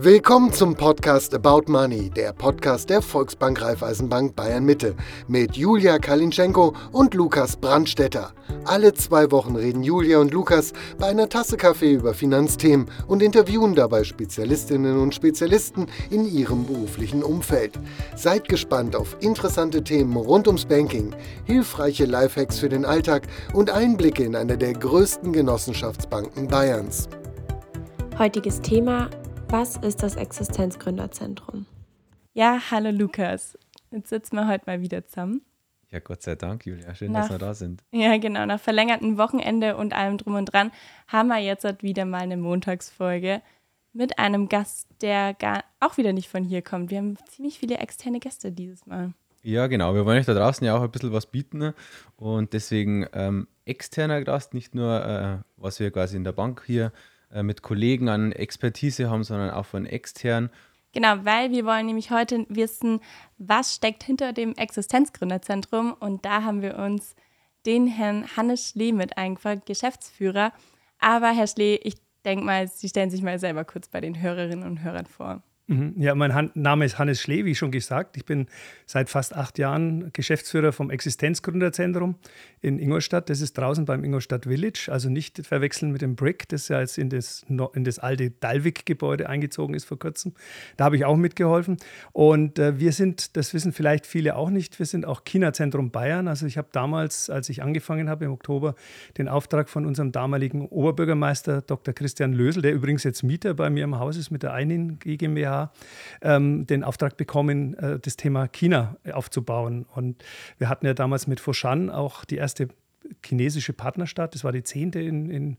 Willkommen zum Podcast About Money, der Podcast der Volksbank Raiffeisenbank Bayern Mitte mit Julia Kalinschenko und Lukas Brandstetter. Alle zwei Wochen reden Julia und Lukas bei einer Tasse Kaffee über Finanzthemen und interviewen dabei Spezialistinnen und Spezialisten in ihrem beruflichen Umfeld. Seid gespannt auf interessante Themen rund ums Banking, hilfreiche Lifehacks für den Alltag und Einblicke in eine der größten Genossenschaftsbanken Bayerns. Heutiges Thema was ist das Existenzgründerzentrum? Ja, hallo Lukas. Jetzt sitzen wir heute mal wieder zusammen. Ja, Gott sei Dank, Julia. Schön, nach, dass wir da sind. Ja, genau. Nach verlängertem Wochenende und allem drum und dran haben wir jetzt halt wieder mal eine Montagsfolge mit einem Gast, der gar, auch wieder nicht von hier kommt. Wir haben ziemlich viele externe Gäste dieses Mal. Ja, genau. Wir wollen euch da draußen ja auch ein bisschen was bieten und deswegen ähm, externer Gast, nicht nur, äh, was wir quasi in der Bank hier äh, mit Kollegen an Expertise haben, sondern auch von extern. Genau, weil wir wollen nämlich heute wissen, was steckt hinter dem Existenzgründerzentrum. Und da haben wir uns den Herrn Hannes Schlee mit eingefangen, Geschäftsführer. Aber Herr Schlee, ich denke mal, Sie stellen sich mal selber kurz bei den Hörerinnen und Hörern vor. Mhm. Ja, mein Han Name ist Hannes Schlee, wie schon gesagt. Ich bin seit fast acht Jahren Geschäftsführer vom Existenzgründerzentrum in Ingolstadt. Das ist draußen beim Ingolstadt Village, also nicht verwechseln mit dem Brick, das ja jetzt in das, in das alte Dalvik-Gebäude eingezogen ist vor kurzem. Da habe ich auch mitgeholfen. Und äh, wir sind, das wissen vielleicht viele auch nicht, wir sind auch China-Zentrum Bayern. Also ich habe damals, als ich angefangen habe im Oktober, den Auftrag von unserem damaligen Oberbürgermeister Dr. Christian Lösel, der übrigens jetzt Mieter bei mir im Haus ist mit der Einin GmbH, Ähm, den Auftrag bekommen, äh, das Thema China aufzubauen. Und wir hatten ja damals mit Foshan auch die erste chinesische Partnerstadt, das war die zehnte in, in,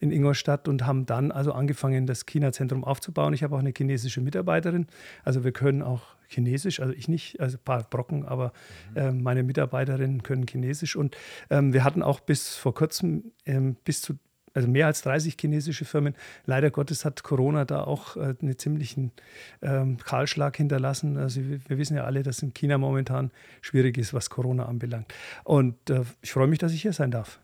in Ingolstadt und haben dann also angefangen, das China-Zentrum aufzubauen. Ich habe auch eine chinesische Mitarbeiterin, also wir können auch Chinesisch, also ich nicht, also ein paar Brocken, aber mhm. äh, meine Mitarbeiterinnen können Chinesisch und ähm, wir hatten auch bis vor kurzem ähm, bis zu also mehr als 30 chinesische Firmen. Leider Gottes hat Corona da auch äh, einen ziemlichen ähm, Kahlschlag hinterlassen. Also wir, wir, wissen ja alle, dass in China momentan schwierig ist, was Corona anbelangt. Und äh, ich freue mich, dass ich hier sein darf.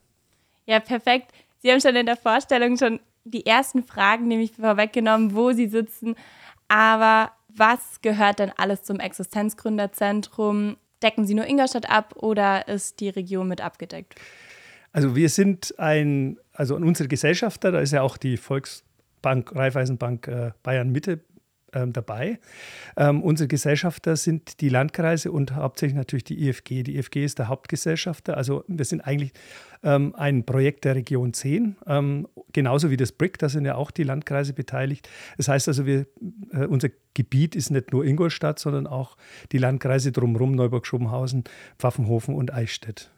Ja, perfekt. Sie haben schon in der Vorstellung schon die ersten Fragen nämlich vorweggenommen, wo Sie sitzen. Aber was gehört denn alles zum Existenzgründerzentrum? Decken Sie nur Ingolstadt ab oder ist die Region mit abgedeckt? Also wir sind ein, also unsere Gesellschafter, da ist ja auch die Volksbank, Raiffeisenbank äh, Bayern Mitte ähm, dabei. Ähm, unsere Gesellschafter sind die Landkreise und hauptsächlich natürlich die IFG. Die IFG ist der Hauptgesellschafter. Also wir sind eigentlich ähm, ein Projekt der Region 10, ähm, genauso wie das BRIC, da sind ja auch die Landkreise beteiligt. Das heißt also, wir, äh, unser Gebiet ist nicht nur Ingolstadt, sondern auch die Landkreise drumherum, Neuburg-Schobenhausen, Pfaffenhofen und Eichstätt.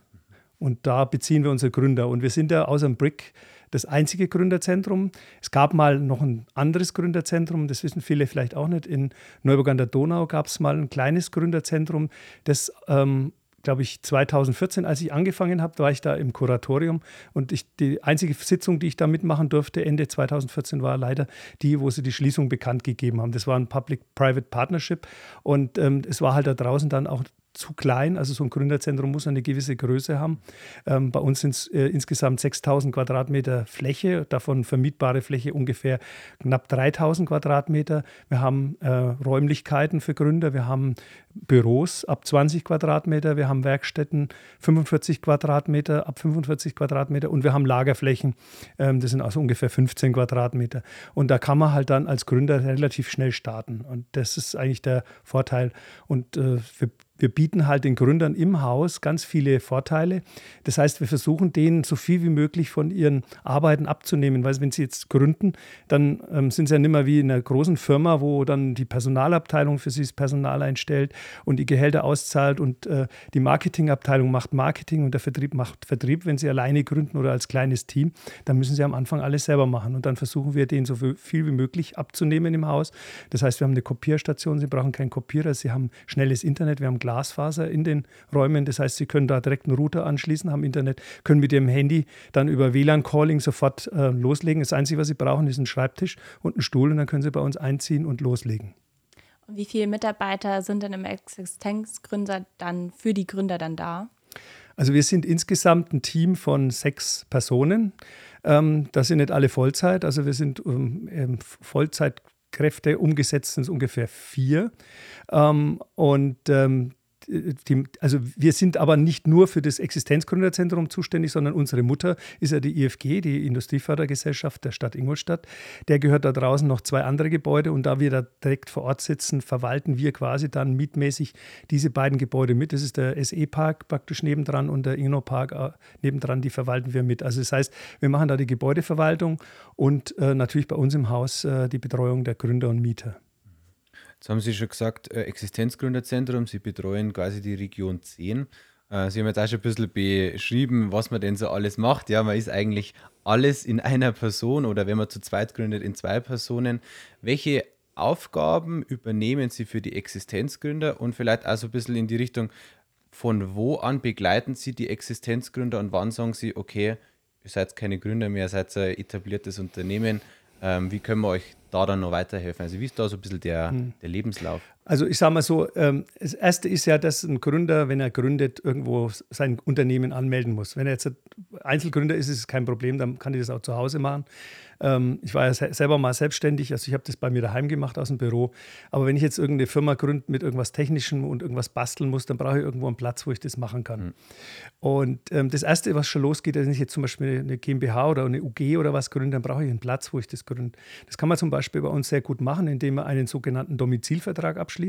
Und da beziehen wir unsere Gründer. Und wir sind ja außer dem BRIC das einzige Gründerzentrum. Es gab mal noch ein anderes Gründerzentrum, das wissen viele vielleicht auch nicht. In Neuburg an der Donau gab es mal ein kleines Gründerzentrum, das ähm, glaube ich, 2014, als ich angefangen habe, war ich da im Kuratorium und ich, die einzige Sitzung, die ich da mitmachen durfte, Ende 2014, war leider die, wo sie die Schließung bekannt gegeben haben. Das war ein Public-Private Partnership und ähm, es war halt da draußen dann auch zu klein. Also so ein Gründerzentrum muss eine gewisse Größe haben. Ähm, bei uns sind es äh, insgesamt 6000 Quadratmeter Fläche, davon vermietbare Fläche ungefähr knapp 3000 Quadratmeter. Wir haben äh, Räumlichkeiten für Gründer, wir haben Büros ab 20 Quadratmeter, wir haben Werkstätten 45 Quadratmeter, ab 45 Quadratmeter und wir haben Lagerflächen, ähm, das sind also ungefähr 15 Quadratmeter. Und da kann man halt dann als Gründer relativ schnell starten. Und das ist eigentlich der Vorteil. Und äh, wir wir bieten halt den Gründern im Haus ganz viele Vorteile. Das heißt, wir versuchen denen so viel wie möglich von ihren Arbeiten abzunehmen, weil wenn sie jetzt gründen, dann ähm, sind sie ja nicht mehr wie in einer großen Firma, wo dann die Personalabteilung für sie das Personal einstellt und die Gehälter auszahlt und äh, die Marketingabteilung macht Marketing und der Vertrieb macht Vertrieb. Wenn sie alleine gründen oder als kleines Team, dann müssen sie am Anfang alles selber machen und dann versuchen wir denen so viel wie möglich abzunehmen im Haus. Das heißt, wir haben eine Kopierstation, sie brauchen keinen Kopierer, sie haben schnelles Internet, wir haben Glasfaser in den Räumen. Das heißt, Sie können da direkt einen Router anschließen, haben Internet, können mit Ihrem Handy dann über WLAN-Calling sofort äh, loslegen. Das Einzige, was Sie brauchen, ist ein Schreibtisch und ein Stuhl und dann können Sie bei uns einziehen und loslegen. Und wie viele Mitarbeiter sind denn im Existenzgründer dann für die Gründer dann da? Also wir sind insgesamt ein Team von sechs Personen. Ähm, das sind nicht alle Vollzeit, also wir sind ähm, Vollzeit Kräfte umgesetzt sind es ungefähr vier. Ähm, und ähm, die, also wir sind aber nicht nur für das Existenzgründerzentrum zuständig, sondern unsere Mutter ist ja die IFG, die Industriefördergesellschaft der Stadt Ingolstadt. Der gehört da draußen noch zwei andere Gebäude und da wir da direkt vor Ort sitzen, verwalten wir quasi dann mietmäßig diese beiden Gebäude mit. Das ist der SE-Park praktisch nebendran und der Inno-Park äh, nebendran, die verwalten wir mit. Also das heißt, wir machen da die Gebäudeverwaltung und äh, natürlich bei uns im Haus äh, die Betreuung der Gründer und Mieter. Jetzt haben Sie schon gesagt, äh, Existenzgründerzentrum, Sie betreuen quasi die Region 10. Äh, Sie haben jetzt auch schon ein bisschen beschrieben, was man denn so alles macht. Ja, man ist eigentlich alles in einer Person oder wenn man zu zweit gründet, in zwei Personen. Welche Aufgaben übernehmen Sie für die Existenzgründer und vielleicht auch so ein bisschen in die Richtung, von wo an begleiten Sie die Existenzgründer und wann sagen Sie, okay, ihr seid keine Gründer mehr, ihr seid ein etabliertes Unternehmen. Ähm, wie können wir euch da dann noch weiterhelfen? Also wie ist da so ein bisschen der, hm. der Lebenslauf? Also ich sage mal so, ähm, das Erste ist ja, dass ein Gründer, wenn er gründet, irgendwo sein Unternehmen anmelden muss. Wenn er jetzt Einzelgründer ist, ist es kein Problem, dann kann ich das auch zu Hause machen. Ähm, ich war ja selber mal selbstständig, also ich habe das bei mir daheim gemacht aus dem Büro. Aber wenn ich jetzt irgendeine Firma gründe mit irgendwas Technischem und irgendwas basteln muss, dann brauche ich irgendwo einen Platz, wo ich das machen kann. Mhm. Und ähm, das Erste, was schon losgeht, wenn ich jetzt zum Beispiel eine GmbH oder eine UG oder was gründe, dann brauche ich einen Platz, wo ich das gründe. Das kann man zum Beispiel bei uns sehr gut machen, indem man einen sogenannten Domizilvertrag abschließt.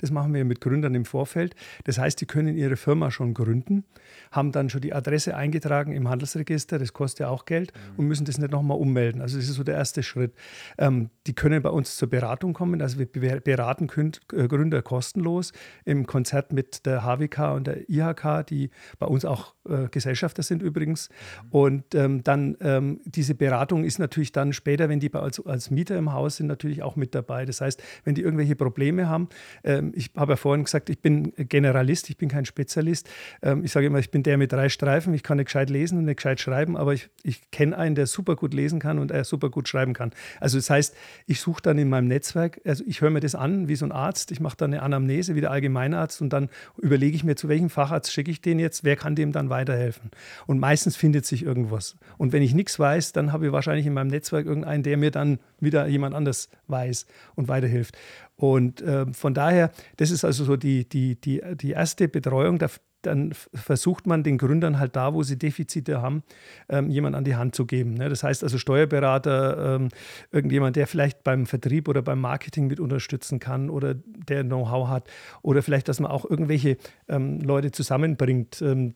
Das machen wir mit Gründern im Vorfeld. Das heißt, die können ihre Firma schon gründen, haben dann schon die Adresse eingetragen im Handelsregister, das kostet ja auch Geld, mhm. und müssen das nicht nochmal ummelden. Also das ist so der erste Schritt. Ähm, die können bei uns zur Beratung kommen. Also wir beraten äh, Gründer kostenlos im Konzert mit der HWK und der IHK, die bei uns auch äh, Gesellschafter sind übrigens. Mhm. Und ähm, dann ähm, diese Beratung ist natürlich dann später, wenn die bei als, als Mieter im Haus sind, natürlich auch mit dabei. Das heißt, wenn die irgendwelche Probleme haben, ähm, ich habe ja vorhin gesagt, ich bin Generalist, ich bin kein Spezialist. Ähm, ich sage immer, ich bin der mit drei Streifen, ich kann nicht gescheit lesen und nicht gescheit schreiben, aber ich, ich kenne einen, der super gut lesen kann und er super gut schreiben kann. Also das heißt, ich suche dann in meinem Netzwerk, also ich höre mir das an wie so ein Arzt, ich mache dann eine Anamnese wie der Allgemeinarzt und dann überlege ich mir, zu welchem Facharzt schicke ich den jetzt, wer kann dem dann weiterhelfen. Und meistens findet sich irgendwas. Und wenn ich nichts weiß, dann habe ich wahrscheinlich in meinem Netzwerk irgendeinen, der mir dann wieder jemand anders weiß und weiterhilft. Und äh, von daher, das ist also so die, die, die, die erste Betreuung. Da, dann versucht man den Gründern halt da, wo sie Defizite haben, ähm, jemand an die Hand zu geben. Ne? Das heißt also Steuerberater, ähm, irgendjemand, der vielleicht beim Vertrieb oder beim Marketing mit unterstützen kann oder der Know-how hat oder vielleicht, dass man auch irgendwelche ähm, Leute zusammenbringt, ähm,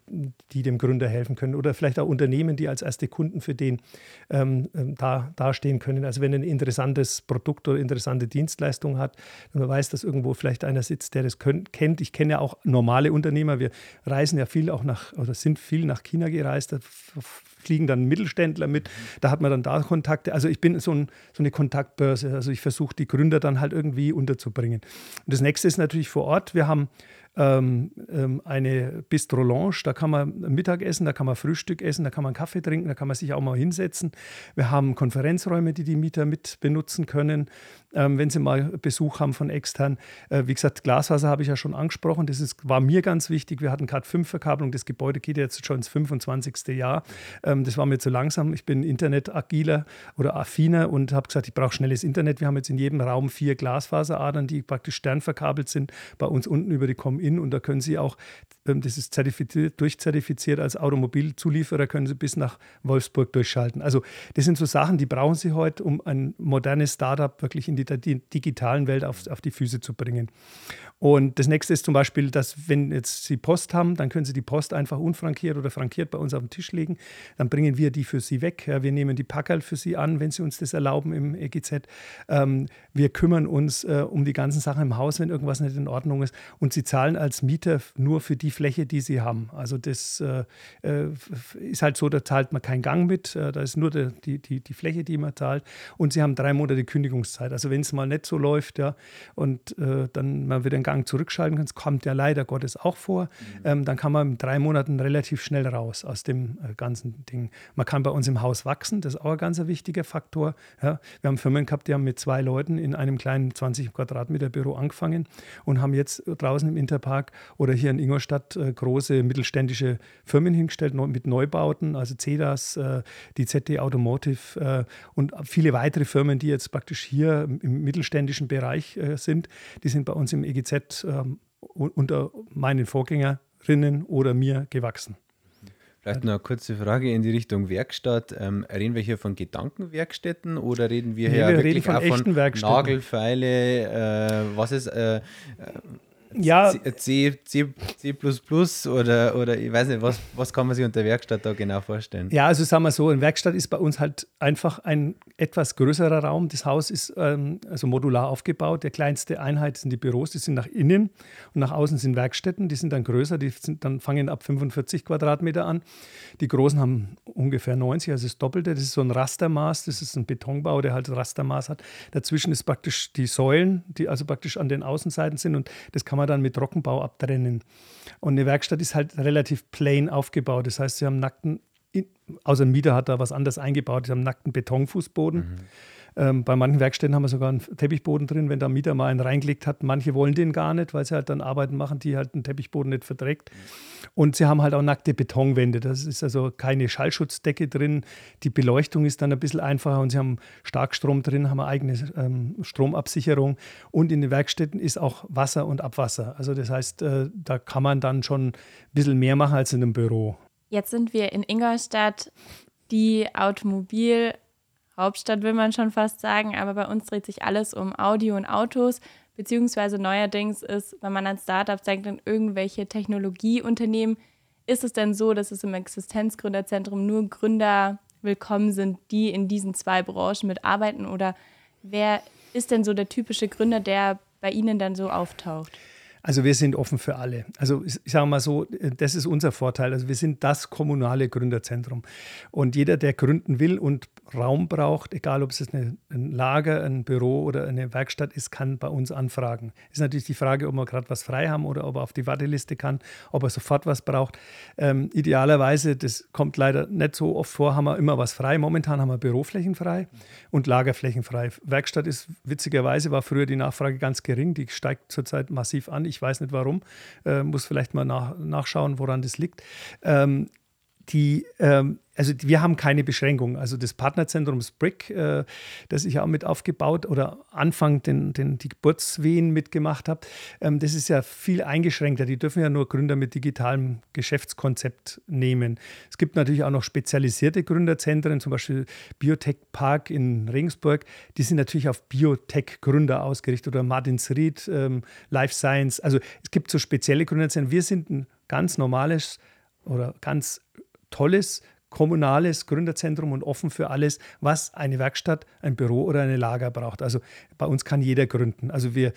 die dem Gründer helfen können oder vielleicht auch Unternehmen, die als erste Kunden für den ähm, ähm, da dastehen können. Also wenn ein interessantes Produkt oder interessante Dienstleistung hat, man weiß, dass irgendwo vielleicht einer sitzt, der das können, kennt. Ich kenne ja auch normale Unternehmer. Wir reisen ja viel auch nach, oder sind viel nach China gereist, da fliegen dann Mittelständler mit, da hat man dann da Kontakte. Also ich bin so, ein, so eine Kontaktbörse, also ich versuche die Gründer dann halt irgendwie unterzubringen. Und das nächste ist natürlich vor Ort. Wir haben ähm, ähm, eine Bistro Lounge, da kann man Mittag essen, da kann man Frühstück essen, da kann man Kaffee trinken, da kann man sich auch mal hinsetzen. Wir haben Konferenzräume, die die Mieter mit benutzen können, ähm, wenn sie mal Besuch haben von extern. Äh, wie gesagt, Glasfaser habe ich ja schon angesprochen, das ist, war mir ganz wichtig. Wir hatten Cat 5 Verkabelung, das Gebäude geht jetzt schon ins 25. Jahr. Ähm, das war mir zu langsam. Ich bin Internet-agiler oder affiner und habe gesagt, ich brauche schnelles Internet. Wir haben jetzt in jedem Raum vier Glasfaseradern, die praktisch sternverkabelt sind, bei uns unten über die Com in und da können Sie auch, ähm, das ist zertifiziert, durchzertifiziert als Automobilzulieferer, können Sie bis nach Wolfsburg durchschalten. Also das sind so Sachen, die brauchen Sie heute, um ein modernes Startup wirklich in die, die digitalen Welt auf, auf die Füße zu bringen. Und das nächste ist zum Beispiel, dass wenn jetzt Sie Post haben, dann können Sie die Post einfach unfrankiert oder frankiert bei uns auf den Tisch legen. Dann bringen wir die für Sie weg. Ja, wir nehmen die Packerl für Sie an, wenn Sie uns das erlauben im EGZ. Ähm, wir kümmern uns äh, um die ganzen Sachen im Haus, wenn irgendwas nicht in Ordnung ist. Und Sie zahlen als Mieter nur für die Fläche, die Sie haben. Also das äh, äh ist halt so, da zahlt man keinen Gang mit. Äh, da ist nur die, die, die, Fläche, die man zahlt. Und Sie haben drei Monate Kündigungszeit. Also wenn es mal nicht so läuft, ja, und äh, dann man wieder Gang zurückschalten kannst, kommt ja leider Gottes auch vor. Mhm. Ähm, dann kann man in drei Monaten relativ schnell raus aus dem äh, ganzen Ding. Man kann bei uns im Haus wachsen, das ist auch ein ganz wichtiger Faktor. Ja, wir haben Firmen gehabt, die haben mit zwei Leuten in einem kleinen 20 Quadratmeter Büro angefangen und haben jetzt draußen im Interpark Technopark oder hier in Ingolstadt äh, große mittelständische Firmen hingestellt mit Neubauten, also CEDAS, äh, die ZD Automotive äh, und viele weitere Firmen, die jetzt praktisch hier im mittelständischen Bereich sind. Die sind bei uns im EGZ ähm, unter meinen Vorgängerinnen oder mir gewachsen. Vielleicht noch eine kurze Frage in die Richtung Werkstatt. Ähm, reden wir hier von Gedankenwerkstätten oder reden wir nee, hier wir wirklich von auch von Nagelfeile? Äh, was ist äh, ja. C, C, C oder, oder ich weiß nicht, was, was kann man sich unter Werkstatt da genau vorstellen? Ja, also sagen wir so, eine Werkstatt ist bei uns halt einfach ein etwas größerer Raum. Das Haus ist ähm, also modular aufgebaut. Der kleinste Einheit sind die Büros, die sind nach innen und nach außen sind Werkstätten, die sind dann größer, die sind dann fangen ab 45 Quadratmeter an. Die großen haben ungefähr 90, also das Doppelte. Das ist so ein Rastermaß, das ist ein Betonbau, der halt Rastermaß hat. Dazwischen ist praktisch die Säulen, die also praktisch an den Außenseiten sind und das kann man man dann mit Trockenbau abtrennen. Und eine Werkstatt ist halt relativ plain aufgebaut. Das heißt, sie haben nackten, außer Mieter hat da was anderes eingebaut, sie haben nackten Betonfußboden. Mhm. Ähm, bei manchen Werkstätten haben wir sogar einen Teppichboden drin, wenn der Mieter mal einen reingelegt hat. Manche wollen den gar nicht, weil sie halt dann Arbeiten machen, die halt einen Teppichboden nicht verträgt. Und sie haben halt auch nackte Betonwände. Das ist also keine Schallschutzdecke drin. Die Beleuchtung ist dann ein bisschen einfacher und sie haben Starkstrom drin, haben eine eigene ähm, Stromabsicherung. Und in den Werkstätten ist auch Wasser und Abwasser. Also das heißt, äh, da kann man dann schon ein bisschen mehr machen als in einem Büro. Jetzt sind wir in Ingolstadt, die Automobil- Hauptstadt will man schon fast sagen, aber bei uns dreht sich alles um Audio und Autos, beziehungsweise neuerdings ist, wenn man an Startups denkt, in irgendwelche Technologieunternehmen, ist es denn so, dass es im Existenzgründerzentrum nur Gründer willkommen sind, die in diesen zwei Branchen mitarbeiten? Oder wer ist denn so der typische Gründer, der bei Ihnen dann so auftaucht? Also wir sind offen für alle. Also ich sage mal so, das ist unser Vorteil. Also wir sind das kommunale Gründerzentrum. Und jeder, der gründen will und Raum braucht, egal ob es eine, ein Lager, ein Büro oder eine Werkstatt ist, kann bei uns anfragen. Ist natürlich die Frage, ob wir gerade was frei haben oder ob er auf die Warteliste kann, ob er sofort was braucht. Ähm, idealerweise, das kommt leider nicht so oft vor, haben wir immer was frei. Momentan haben wir Büroflächen frei und Lagerflächen frei. Werkstatt ist witzigerweise, war früher die Nachfrage ganz gering, die steigt zurzeit massiv an. Ich ich weiß nicht warum. Äh, muss vielleicht mal nach, nachschauen, woran das liegt. Ähm, die, ähm, also wir haben keine Beschränkung. Also das Partnerzentrum Brick, äh, das ich auch mit aufgebaut oder Anfang den, den, die Geburtswehen mitgemacht habe, ähm, das ist ja viel eingeschränkter. Die dürfen ja nur Gründer mit digitalem Geschäftskonzept nehmen. Es gibt natürlich auch noch spezialisierte Gründerzentren, zum Beispiel Biotech Park in Regensburg. Die sind natürlich auf Biotech-Gründer ausgerichtet oder Martinsried, ähm, Life Science. Also es gibt so spezielle Gründerzentren. Wir sind ein ganz normales oder ganz tolles kommunales Gründerzentrum und offen für alles, was eine Werkstatt, ein Büro oder eine Lager braucht. Also bei uns kann jeder gründen. Also wir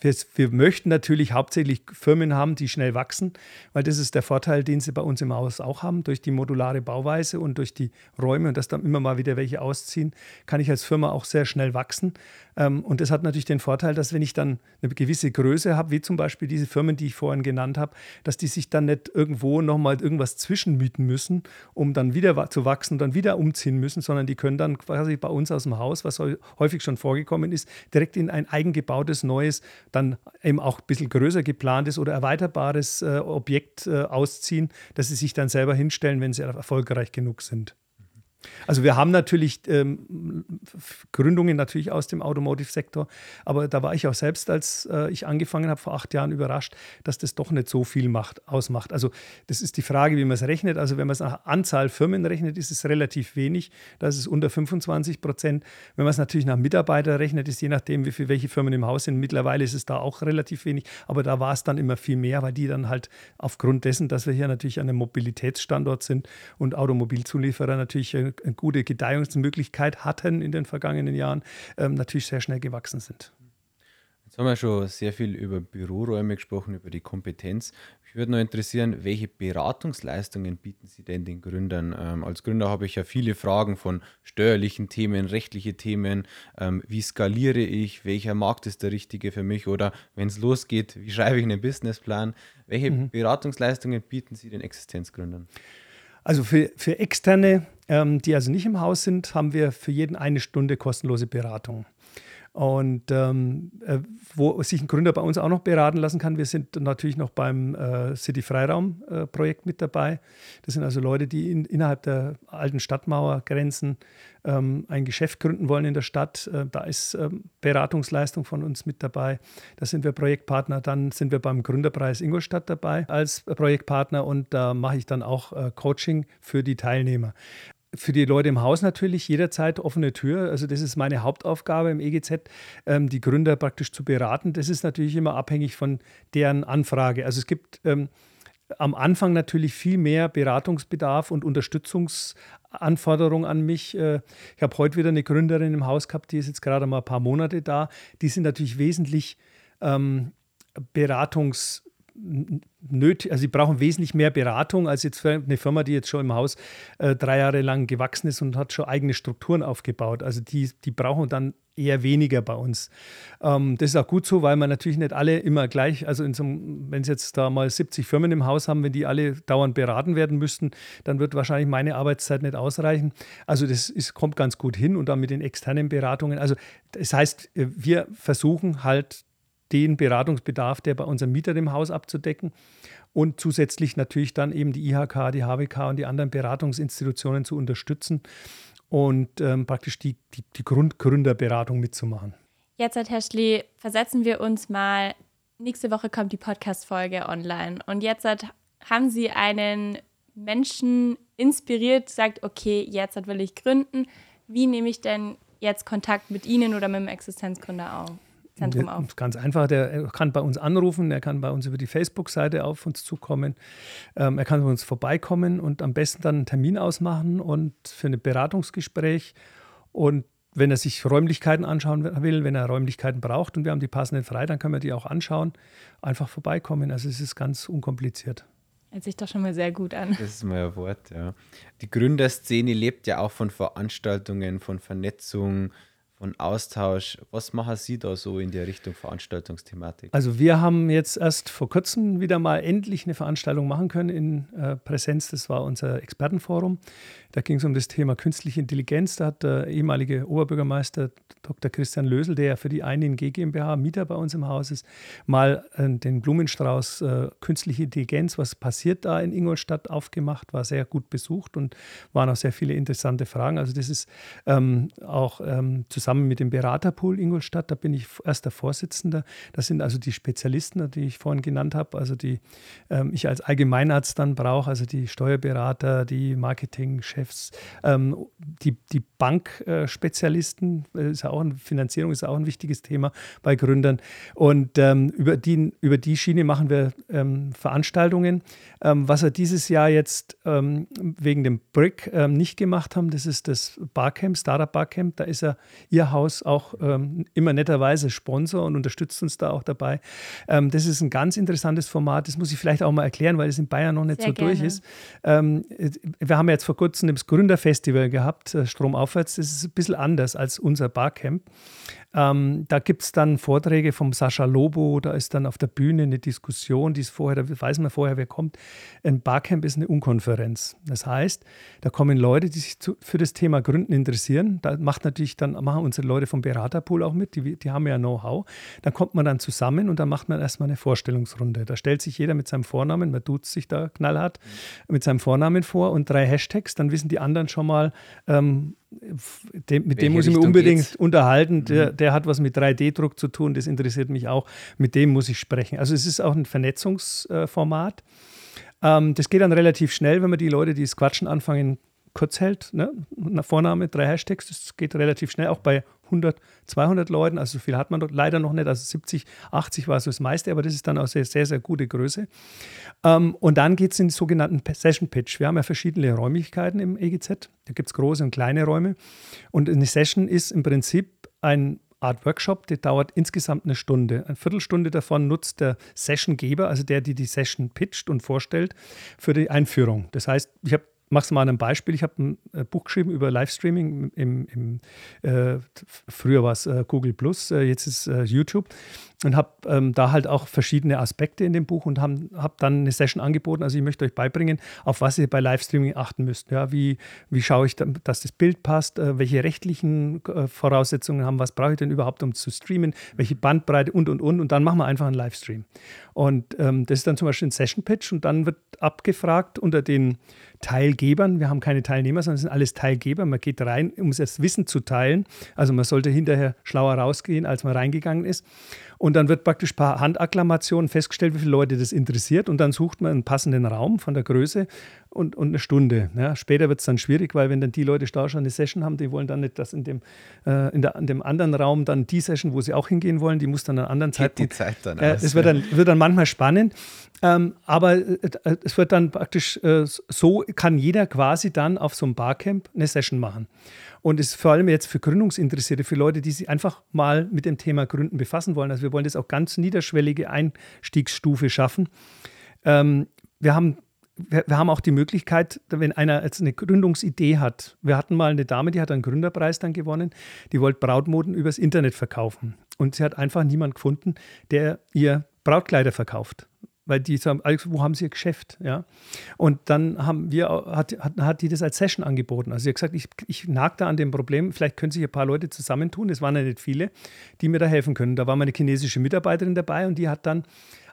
wir, wir, möchten natürlich hauptsächlich Firmen haben, die schnell wachsen, weil das ist der Vorteil, den sie bei uns im Haus auch haben. Durch die modulare Bauweise und durch die Räume und dass dann immer mal wieder welche ausziehen, kann ich als Firma auch sehr schnell wachsen. Ähm, und das hat natürlich den Vorteil, dass wenn ich dann eine gewisse Größe habe, wie zum Beispiel diese Firmen, die ich vorhin genannt habe, dass die sich dann nicht irgendwo nochmal irgendwas zwischenmieten müssen, um dann wieder zu wachsen, dann wieder umziehen müssen, sondern die können dann quasi bei uns aus dem Haus, was häufig schon vorgekommen ist, direkt in ein eigengebautes neues dann eben auch ein bisschen größer geplantes oder erweiterbares äh, Objekt äh, ausziehen, dass sie sich dann selber hinstellen, wenn sie erfolgreich genug sind. Also wir haben natürlich ähm, Gründungen natürlich aus dem Automotive-Sektor, aber da war ich auch selbst, als äh, ich angefangen habe vor acht Jahren, überrascht, dass das doch nicht so viel macht, ausmacht. Also das ist die Frage, wie man es rechnet. Also wenn man es nach Anzahl Firmen rechnet, ist es relativ wenig. Da ist unter 25 Prozent. Wenn man es natürlich nach Mitarbeitern rechnet, ist je nachdem, wie viel welche Firmen im Haus sind. Mittlerweile ist es da auch relativ wenig, aber da war es dann immer viel mehr, weil die dann halt aufgrund dessen, dass wir hier natürlich an einem Mobilitätsstandort sind und Automobilzulieferer natürlich äh, eine gute Gedeihungsmöglichkeit hatten in den vergangenen Jahren, ähm, natürlich sehr schnell gewachsen sind. Jetzt haben wir schon sehr viel über Büroräume gesprochen, über die Kompetenz. Mich würde noch interessieren, welche Beratungsleistungen bieten Sie denn den Gründern? Ähm, als Gründer habe ich ja viele Fragen von steuerlichen Themen, rechtliche Themen. Ähm, wie skaliere ich? Welcher Markt ist der richtige für mich? Oder wenn es losgeht, wie schreibe ich einen Businessplan? Welche mhm. Beratungsleistungen bieten Sie den Existenzgründern? Also für, für Externe, ähm, die also nicht im Haus sind, haben wir für jeden eine Stunde kostenlose Beratung. Und ähm, äh, wo sich ein Gründer bei uns auch noch beraten lassen kann, wir sind natürlich noch beim äh, City Freiraum-Projekt äh, mit dabei. Das sind also Leute, die in, innerhalb der alten Stadtmauergrenzen ähm, ein Geschäft gründen wollen in der Stadt. Äh, da ist ähm, Beratungsleistung von uns mit dabei. Da sind wir Projektpartner. Dann sind wir beim Gründerpreis Ingolstadt dabei als Projektpartner und da mache ich dann auch äh, Coaching für die Teilnehmer für die Leute im Haus natürlich jederzeit offene Tür. Also das ist meine Hauptaufgabe im EGZ, ähm, die Gründer praktisch zu beraten. Das ist natürlich immer abhängig von deren Anfrage. Also es gibt ähm, am Anfang natürlich viel mehr Beratungsbedarf und Unterstützungsanforderungen an mich. Äh, ich habe heute wieder eine Gründerin im Haus gehabt, die ist jetzt gerade mal ein paar Monate da. Die sind natürlich wesentlich ähm, Beratungs nötig, also sie brauchen wesentlich mehr Beratung als jetzt für eine Firma, die jetzt schon im Haus äh, drei Jahre lang gewachsen ist und hat schon eigene Strukturen aufgebaut. Also die, die brauchen dann eher weniger bei uns. Ähm, das ist auch gut so, weil man natürlich nicht alle immer gleich, also so wenn Sie jetzt da mal 70 Firmen im Haus haben, wenn die alle dauernd beraten werden müssten, dann wird wahrscheinlich meine Arbeitszeit nicht ausreichen. Also das ist, kommt ganz gut hin und dann mit den externen Beratungen. Also das heißt, wir versuchen halt den Beratungsbedarf, der bei unserem Mieter im Haus abzudecken und zusätzlich natürlich dann eben die IHK, die HWK und die anderen Beratungsinstitutionen zu unterstützen und ähm, praktisch die, die, die Grundgründerberatung mitzumachen. Jetzt, Herr Schlee, versetzen wir uns mal. Nächste Woche kommt die Podcast-Folge online. Und jetzt haben Sie einen Menschen inspiriert, sagt, okay, jetzt will ich gründen. Wie nehme ich denn jetzt Kontakt mit Ihnen oder mit dem Existenzgründer auf? Zentrum auf? Ganz einfach, der kann bei uns anrufen, er kann bei uns über die Facebook-Seite auf uns zukommen, ähm, er kann bei uns vorbeikommen und am besten dann einen Termin ausmachen und für ein Beratungsgespräch und wenn er sich Räumlichkeiten anschauen will, wenn er Räumlichkeiten braucht und wir haben die passenden frei, dann können wir die auch anschauen. Einfach vorbeikommen. Also es ist ganz unkompliziert. Hört sich doch schon mal sehr gut an. Das ist mal ein Wort, ja. Die Gründerszene lebt ja auch von Veranstaltungen, von Vernetzung, von Austausch. Was machen Sie da so in der Richtung Veranstaltungsthematik? Also wir haben jetzt erst vor kurzem wieder mal endlich eine Veranstaltung machen können in äh, Präsenz. Das war unser Expertenforum. Da ging es um das Thema künstliche Intelligenz. Da hat der ehemalige Oberbürgermeister Dr. Christian Lösel, der ja für die ING GmbH Mieter bei uns im Haus ist, mal äh, den Blumenstrauß äh, künstliche Intelligenz, was passiert da in Ingolstadt, aufgemacht. War sehr gut besucht und waren auch sehr viele interessante Fragen. Also das ist ähm, auch ähm, zusammen zusammen mit dem Beraterpool Ingolstadt, da bin ich erster Vorsitzender. Das sind also die Spezialisten, die ich vorhin genannt habe, also die ähm, ich als Allgemeinarzt dann brauche, also die Steuerberater, die Marketingchefs, ähm, die, die Bankspezialisten, äh, ist ja auch eine Finanzierung ist auch ein wichtiges Thema bei Gründern. Und ähm, über, die, über die Schiene machen wir ähm, Veranstaltungen. Ähm, was wir dieses Jahr jetzt ähm, wegen dem BRIC nicht gemacht haben, das ist das Barcamp, Startup Barcamp. Da ist er Haus auch ähm, immer netterweise Sponsor und unterstützt uns da auch dabei. Ähm, das ist ein ganz interessantes Format. Das muss ich vielleicht auch mal erklären, weil es in Bayern noch nicht Sehr so gerne. durch ist. Ähm, wir haben jetzt vor kurzem das Gründerfestival gehabt, äh, Stromaufwärts. Das ist ein bisschen anders als unser Barcamp. Ähm, da gibt es dann Vorträge vom Sascha Lobo, da ist dann auf der Bühne eine Diskussion, die ist vorher, da weiß man vorher, wer kommt. Ein Barcamp ist eine Unkonferenz. Das heißt, da kommen Leute, die sich zu, für das Thema Gründen interessieren. Da macht natürlich dann, machen unsere Leute vom Beraterpool auch mit, die, die haben ja Know-how. Dann kommt man dann zusammen und dann macht man erstmal eine Vorstellungsrunde. Da stellt sich jeder mit seinem Vornamen, man tut sich da knallhart, mit seinem Vornamen vor und drei Hashtags, dann wissen die anderen schon mal, ähm, dem, mit dem muss ich mich unbedingt geht's? unterhalten. Der, mhm. der, hat was mit 3D-Druck zu tun, das interessiert mich auch. Mit dem muss ich sprechen. Also es ist auch ein Vernetzungsformat. Ähm, das geht dann relativ schnell, wenn man die Leute, die das Quatschen anfangen, kurz hält. Ne? Vorname, drei Hashtags, das geht relativ schnell, auch bei 100, 200 Leuten. Also so viel hat man leider noch nicht. Also 70, 80 war so das meiste, aber das ist dann auch sehr, sehr, sehr gute Größe. Ähm, und dann geht es in den sogenannten Session Pitch. Wir haben ja verschiedene Räumlichkeiten im EGZ. Da gibt es große und kleine Räume. Und eine Session ist im Prinzip ein Art Workshop, der dauert insgesamt eine Stunde. Eine Viertelstunde davon nutzt der Sessiongeber, also der, die die Session pitcht und vorstellt, für die Einführung. Das heißt, ich habe mach's mal an einem Beispiel. Ich habe ein äh, Buch geschrieben über Livestreaming. Im, im, äh, früher war es äh, Google Plus, äh, jetzt ist äh, YouTube. Und habe ähm, da halt auch verschiedene Aspekte in dem Buch und habe hab dann eine Session angeboten. Also ich möchte euch beibringen, auf was ihr bei Livestreaming achten müsst. Ja, wie, wie schaue ich, dass das Bild passt, äh, welche rechtlichen äh, Voraussetzungen haben, was brauche ich denn überhaupt, um zu streamen, welche Bandbreite und, und, und. Und dann machen wir einfach einen Livestream. Und ähm, das ist dann zum Beispiel ein Session Pitch und dann wird abgefragt unter den Teilgebern. Wir haben keine Teilnehmer, sondern es sind alles Teilgeber. Man geht rein, um das Wissen zu teilen. Also man sollte hinterher schlauer rausgehen, als man reingegangen ist. Und dann wird praktisch per Handakklamation festgestellt, wie viele Leute das interessiert. Und dann sucht man einen passenden Raum von der Größe und, und eine Stunde. Ja, später wird es dann schwierig, weil wenn dann die Leute da schon eine Session haben, die wollen dann nicht, dass in dem, äh, in, der, in dem anderen Raum dann die Session, wo sie auch hingehen wollen, die muss dann an einer anderen Zeit. die Zeit dann äh, Das wird dann, wird dann manchmal spannend. Ähm, aber äh, äh, es wird dann praktisch, äh, so kann jeder quasi dann auf so einem Barcamp eine Session machen. Und es ist vor allem jetzt für Gründungsinteressierte, für Leute, die sich einfach mal mit dem Thema Gründen befassen wollen. Also wir wollen das auch ganz niederschwellige Einstiegsstufe schaffen. Ähm, wir haben wir, wir, haben auch die Möglichkeit, wenn einer jetzt eine Gründungsidee hat. Wir hatten mal eine Dame, die hat einen Gründerpreis dann gewonnen, die wollte Brautmoden übers Internet verkaufen. Und sie hat einfach niemanden gefunden, der ihr Brautkleider verkauft weil die sagen, wo haben sie ihr Geschäft? Ja? Und dann haben wir, hat, hat, hat die das als Session angeboten. Also sie hat gesagt, ich, ich nag da an dem Problem, vielleicht können sich ein paar Leute zusammentun, es waren ja nicht viele, die mir da helfen können. Da war meine chinesische Mitarbeiterin dabei und die hat dann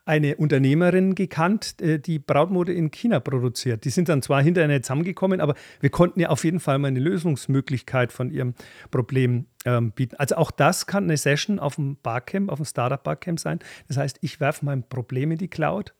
eine Unternehmerin gekannt, äh, die Brautmode in China produziert. Die sind dann zwar hinterher zusammengekommen, aber wir konnten ja auf jeden Fall mal eine Lösungsmöglichkeit von ihrem Problem ähm, bieten. Also auch das kann eine Session auf dem Barcamp, auf dem Startup Barcamp sein. Das heißt, ich werfe mein Problem in die Cloud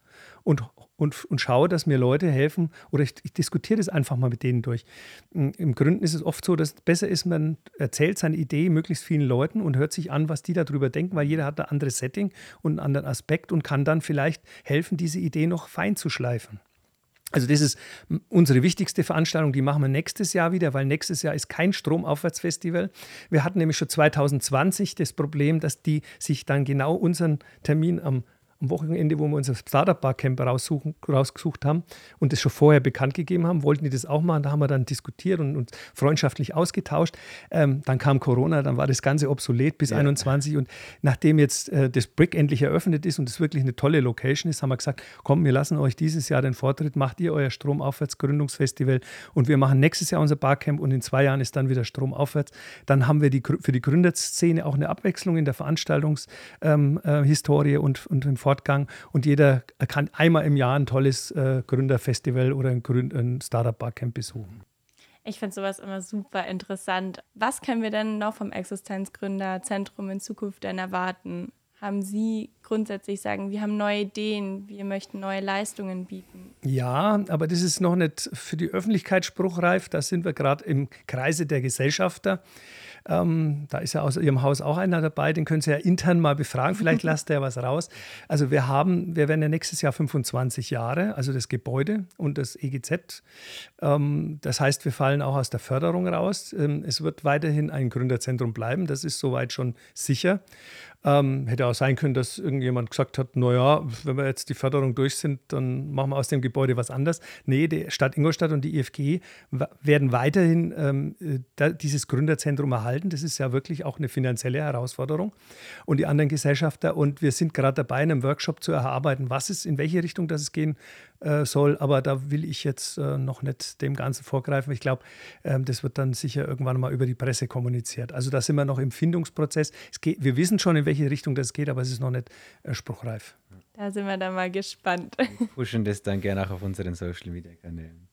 und, und, und schaue, dass mir Leute helfen oder ich, ich diskutiere das einfach mal mit denen durch. Im Gründen ist es oft so, dass es besser ist, man erzählt seine Idee möglichst vielen Leuten und hört sich an, was die darüber denken, weil jeder hat ein anderes Setting und einen anderen Aspekt und kann dann vielleicht helfen, diese Idee noch fein zu schleifen. Also das ist unsere wichtigste Veranstaltung, die machen wir nächstes Jahr wieder, weil nächstes Jahr ist kein Stromaufwärtsfestival. Wir hatten nämlich schon 2020 das Problem, dass die sich dann genau unseren Termin am am Wochenende, wo wir unser Startup Barcamp rausgesucht haben und das schon vorher bekannt gegeben haben, wollten die das auch machen. Da haben wir dann diskutiert und uns freundschaftlich ausgetauscht. Ähm, dann kam Corona, dann war das Ganze obsolet bis ja. 21 und nachdem jetzt äh, das Brick endlich eröffnet ist und es wirklich eine tolle Location ist, haben wir gesagt, komm, wir lassen euch dieses Jahr den Vortritt, macht ihr euer Stromaufwärtsgründungsfestival und wir machen nächstes Jahr unser Barcamp und in zwei Jahren ist dann wieder Stromaufwärts. Dann haben wir die, für die Gründerszene auch eine Abwechslung in der Veranstaltungshistorie ähm, äh, und, und im Fortgang und jeder kann einmal im Jahr ein tolles äh, Gründerfestival oder ein, Gründ ein Startup Barcamp besuchen. Ich finde sowas immer super interessant. Was können wir denn noch vom Existenzgründerzentrum in Zukunft denn erwarten? Haben Sie grundsätzlich sagen, wir haben neue Ideen, wir möchten neue Leistungen bieten? Ja, aber das ist noch nicht für die Öffentlichkeit spruchreif. Da sind wir gerade im Kreise der Gesellschafter. Ähm, da ist ja aus Ihrem Haus auch einer dabei, den können Sie ja intern mal befragen, vielleicht lasst er was raus. Also wir haben, wir werden ja nächstes Jahr 25 Jahre, also das Gebäude und das EGZ. Ähm, das heißt, wir fallen auch aus der Förderung raus. Ähm, es wird weiterhin ein Gründerzentrum bleiben, das ist soweit schon sicher. Ähm, hätte auch sein können, dass irgendjemand gesagt hat, naja, wenn wir jetzt die Förderung durch sind, dann machen wir aus dem Gebäude was anderes. Nee, die Stadt Ingolstadt und die IFG werden weiterhin ähm, da, dieses Gründerzentrum erhalten. Das ist ja wirklich auch eine finanzielle Herausforderung. Und die anderen Gesellschafter. Und wir sind gerade dabei, in einem Workshop zu erarbeiten, was ist, in welche Richtung das es gehen äh, soll. Aber da will ich jetzt äh, noch nicht dem Ganzen vorgreifen. Ich glaube, ähm, das wird dann sicher irgendwann mal über die Presse kommuniziert. Also da sind wir noch im Findungsprozess. Geht, wir wissen schon, in welche Richtung das geht, aber es ist noch nicht äh, spruchreif. Da sind wir dann mal gespannt. Wir pushen das dann gerne auch auf unseren Social Media Kanälen.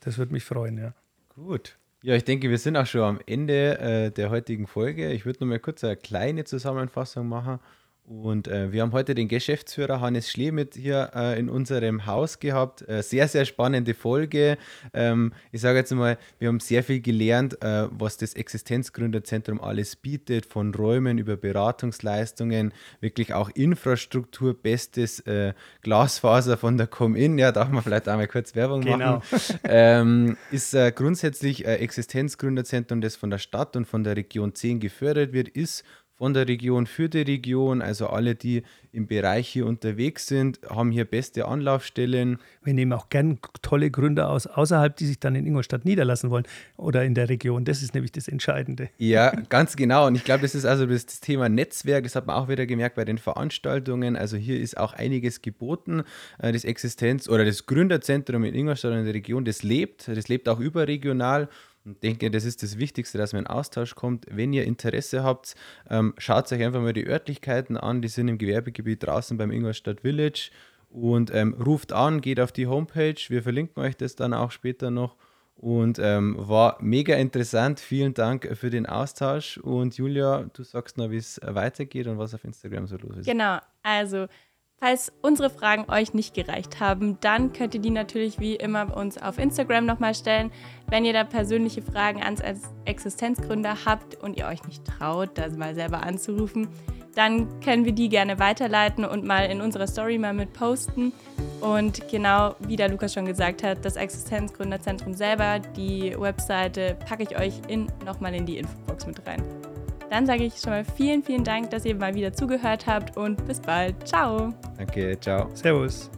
Das würde mich freuen, ja. Gut. Ja, ich denke, wir sind auch schon am Ende äh, der heutigen Folge. Ich würde noch mal kurz eine kleine Zusammenfassung machen. Und äh, wir haben heute den Geschäftsführer Hannes Schlee mit hier äh, in unserem Haus gehabt. Äh, sehr, sehr spannende Folge. Ähm, ich sage jetzt mal, wir haben sehr viel gelernt, äh, was das Existenzgründerzentrum alles bietet, von Räumen über Beratungsleistungen, wirklich auch Infrastruktur, bestes äh, Glasfaser von der Com-In. Ja, darf man vielleicht einmal kurz Werbung genau. machen. Ähm, ist äh, grundsätzlich Existenzgründerzentrum, das von der Stadt und von der Region 10 gefördert wird, ist von der Region für die Region. Also alle, die im Bereich hier unterwegs sind, haben hier beste Anlaufstellen. Wir nehmen auch gern tolle Gründer aus außerhalb, die sich dann in Ingolstadt niederlassen wollen oder in der Region. Das ist nämlich das Entscheidende. Ja, ganz genau. Und ich glaube, das ist also das Thema Netzwerk. Das hat man auch wieder gemerkt bei den Veranstaltungen. Also hier ist auch einiges geboten. Äh, das Existenz- oder das Gründerzentrum in Ingolstadt und in der Region, das lebt. Das lebt auch überregional. Und denke, das ist das Wichtigste, dass man in Austausch kommt. Wenn ihr Interesse habt, ähm, schaut euch einfach mal die Örtlichkeiten an. Die sind im Gewerbegebiet draußen beim Ingolstadt Village. Und ähm, ruft an, geht auf die Homepage. Wir verlinken euch das dann auch später noch. Und ähm, war mega interessant. Vielen Dank für den Austausch. Und Julia, du sagst noch, wie es weitergeht und was auf Instagram so los ist. Genau, also Falls unsere Fragen euch nicht gereicht haben, dann könnt ihr die natürlich wie immer uns auf Instagram nochmal stellen. Wenn ihr da persönliche Fragen ans Existenzgründer habt und ihr euch nicht traut, das mal selber anzurufen, dann können wir die gerne weiterleiten und mal in unserer Story mal mit posten. Und genau wie der Lukas schon gesagt hat, das Existenzgründerzentrum selber, die Webseite packe ich euch in, nochmal in die Infobox mit rein. Dann sage ich schon mal vielen, vielen Dank, dass ihr mal wieder zugehört habt und bis bald. Ciao. Danke, ciao. Servus.